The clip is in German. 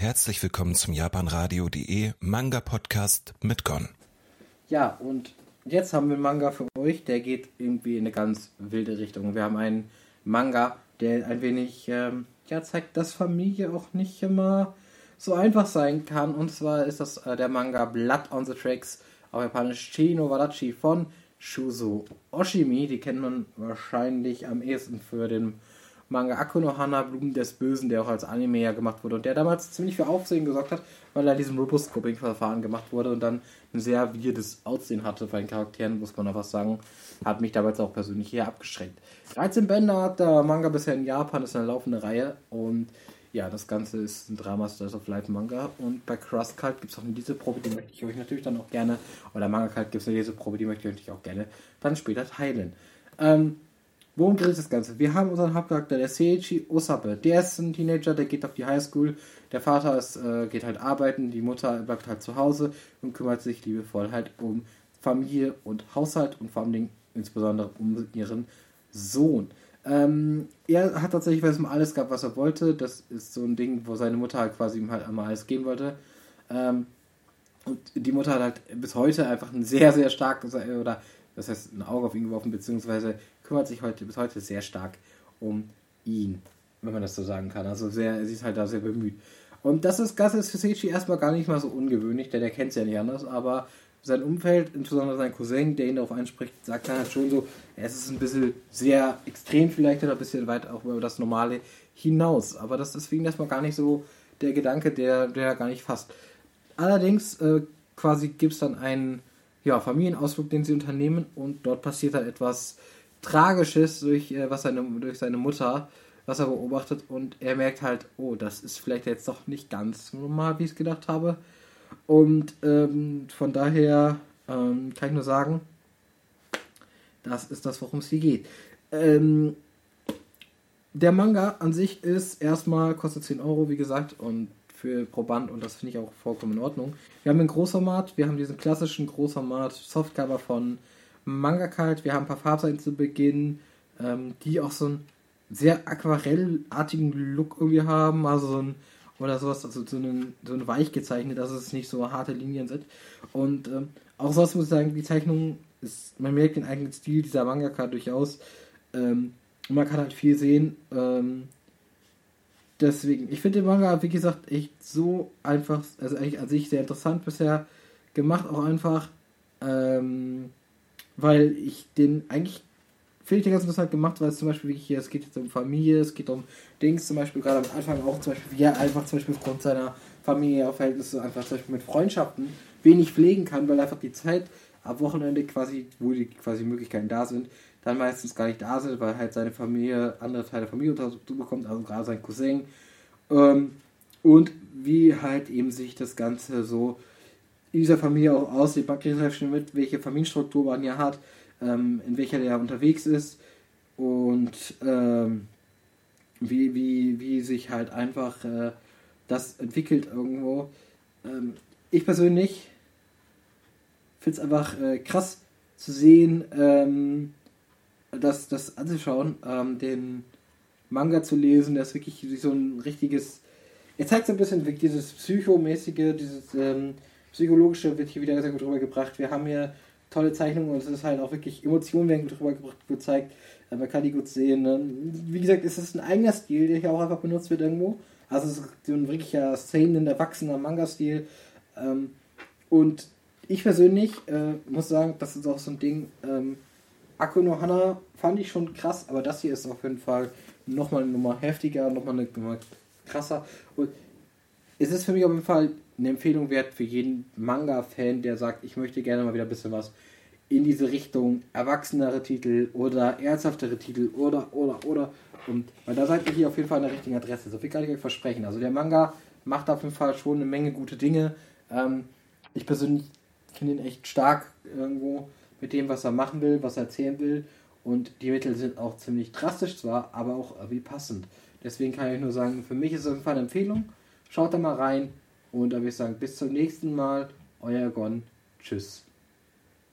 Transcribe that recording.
Herzlich willkommen zum japanradio.de Manga Podcast mit Gon. Ja, und jetzt haben wir einen Manga für euch, der geht irgendwie in eine ganz wilde Richtung. Wir haben einen Manga, der ein wenig ähm, ja, zeigt, dass Familie auch nicht immer so einfach sein kann. Und zwar ist das äh, der Manga Blood on the Tracks auf Japanisch Chino Wadachi von Shuzo Oshimi. Die kennt man wahrscheinlich am ehesten für den Manga Akunohana Blumen des Bösen, der auch als Anime ja gemacht wurde und der damals ziemlich für Aufsehen gesorgt hat, weil er in diesem Robust-Scoping-Verfahren gemacht wurde und dann ein sehr weirdes Aussehen hatte bei den Charakteren, muss man noch was sagen. Hat mich damals auch persönlich eher abgeschreckt. 13 Bände hat der Manga bisher in Japan, ist eine laufende Reihe und ja, das Ganze ist ein Drama Stars of Life Manga und bei Crust Cult gibt es auch eine Leseprobe, die möchte ich euch natürlich dann auch gerne, oder Manga Cult gibt es eine Leseprobe, die möchte ich euch auch gerne dann später teilen. Ähm, Worum geht das Ganze? Wir haben unseren Hauptcharakter, der Seiichi Osabe. Der ist ein Teenager, der geht auf die Highschool. Der Vater ist, äh, geht halt arbeiten, die Mutter bleibt halt zu Hause und kümmert sich liebevoll halt um Familie und Haushalt und vor allem insbesondere um ihren Sohn. Ähm, er hat tatsächlich was alles gehabt, was er wollte. Das ist so ein Ding, wo seine Mutter halt quasi ihm halt einmal alles geben wollte. Ähm, und die Mutter hat halt bis heute einfach ein sehr, sehr starkes, oder das heißt, ein Auge auf ihn geworfen, beziehungsweise kümmert sich heute bis heute sehr stark um ihn, wenn man das so sagen kann. Also sehr, sie ist halt da sehr bemüht. Und das ist, das ist für Seichi erstmal gar nicht mal so ungewöhnlich, denn er kennt es ja nicht anders, aber sein Umfeld, insbesondere sein Cousin, der ihn darauf anspricht, sagt dann halt schon so, es ist ein bisschen sehr extrem vielleicht oder ein bisschen weit auch über das Normale hinaus. Aber das ist für ihn erstmal gar nicht so der Gedanke, der, der gar nicht fasst. Allerdings äh, quasi gibt es dann einen ja, Familienausflug, den sie unternehmen und dort passiert dann etwas Tragisches durch, äh, was seine, durch seine Mutter, was er beobachtet und er merkt halt, oh, das ist vielleicht jetzt doch nicht ganz normal, wie ich es gedacht habe. Und ähm, von daher ähm, kann ich nur sagen, das ist das, worum es hier geht. Ähm, der Manga an sich ist erstmal, kostet 10 Euro, wie gesagt, und für pro Band und das finde ich auch vollkommen in Ordnung. Wir haben ein Großformat, wir haben diesen klassischen Großformat Softcover von Manga Kalt, wir haben ein paar Farbseiten zu Beginn, ähm, die auch so einen sehr aquarellartigen Look irgendwie haben, also so ein oder sowas, also so einen, so ein weich gezeichnet, dass es nicht so harte Linien sind. Und ähm, auch sonst muss ich sagen, die Zeichnung ist, man merkt den eigenen Stil dieser Mangaka durchaus. Ähm, man kann halt viel sehen. Ähm, deswegen, ich finde den Manga, wie gesagt, echt so einfach, also eigentlich an sich sehr interessant bisher gemacht, auch einfach, ähm, weil ich den eigentlich finde ich den ganz interessant gemacht, weil es zum Beispiel hier, es geht jetzt um Familie, es geht um Dings, zum Beispiel gerade am Anfang auch zum Beispiel, wie er einfach zum Beispiel aufgrund seiner Familie, Verhältnisse einfach zum Beispiel mit Freundschaften wenig pflegen kann, weil einfach die Zeit am Wochenende quasi, wo die quasi Möglichkeiten da sind, dann meistens gar nicht da sind, weil halt seine Familie, andere Teile der Familie dazu bekommt, also gerade sein Cousin. Ähm, und wie halt eben sich das Ganze so in dieser Familie auch aussieht. Man kriegt halt schon mit, welche Familienstruktur man hier hat, ähm, in welcher der unterwegs ist und ähm, wie, wie, wie sich halt einfach äh, das entwickelt irgendwo. Ähm, ich persönlich finde es einfach äh, krass zu sehen, ähm, das, das anzuschauen, ähm, den Manga zu lesen, der ist wirklich so ein richtiges. Er zeigt so ein bisschen dieses psychomäßige, dieses ähm, psychologische wird hier wieder sehr gut rübergebracht. Wir haben hier tolle Zeichnungen und es ist halt auch wirklich, Emotionen werden gut rübergebracht, gezeigt. Äh, man kann die gut sehen. Ne? Wie gesagt, es ist ein eigener Stil, der hier auch einfach benutzt wird irgendwo. Also es ist so ein wirklicher Szenen erwachsener Manga-Stil. Ähm, und ich persönlich äh, muss sagen, das ist auch so ein Ding. Ähm, Akuno Hana fand ich schon krass, aber das hier ist auf jeden Fall nochmal eine Nummer heftiger, nochmal eine Nummer krasser. Und es ist für mich auf jeden Fall eine Empfehlung wert für jeden Manga-Fan, der sagt, ich möchte gerne mal wieder ein bisschen was in diese Richtung erwachsenere Titel oder ernsthaftere Titel oder, oder, oder. Und weil da seid ihr hier auf jeden Fall an der richtigen Adresse. So viel kann ich euch versprechen. Also der Manga macht auf jeden Fall schon eine Menge gute Dinge. Ähm, ich persönlich finde ihn echt stark irgendwo mit dem, was er machen will, was er erzählen will. Und die Mittel sind auch ziemlich drastisch zwar, aber auch irgendwie passend. Deswegen kann ich nur sagen, für mich ist es auf jeden Fall eine Empfehlung. Schaut da mal rein und dann würde ich sagen, bis zum nächsten Mal. Euer Gon. Tschüss.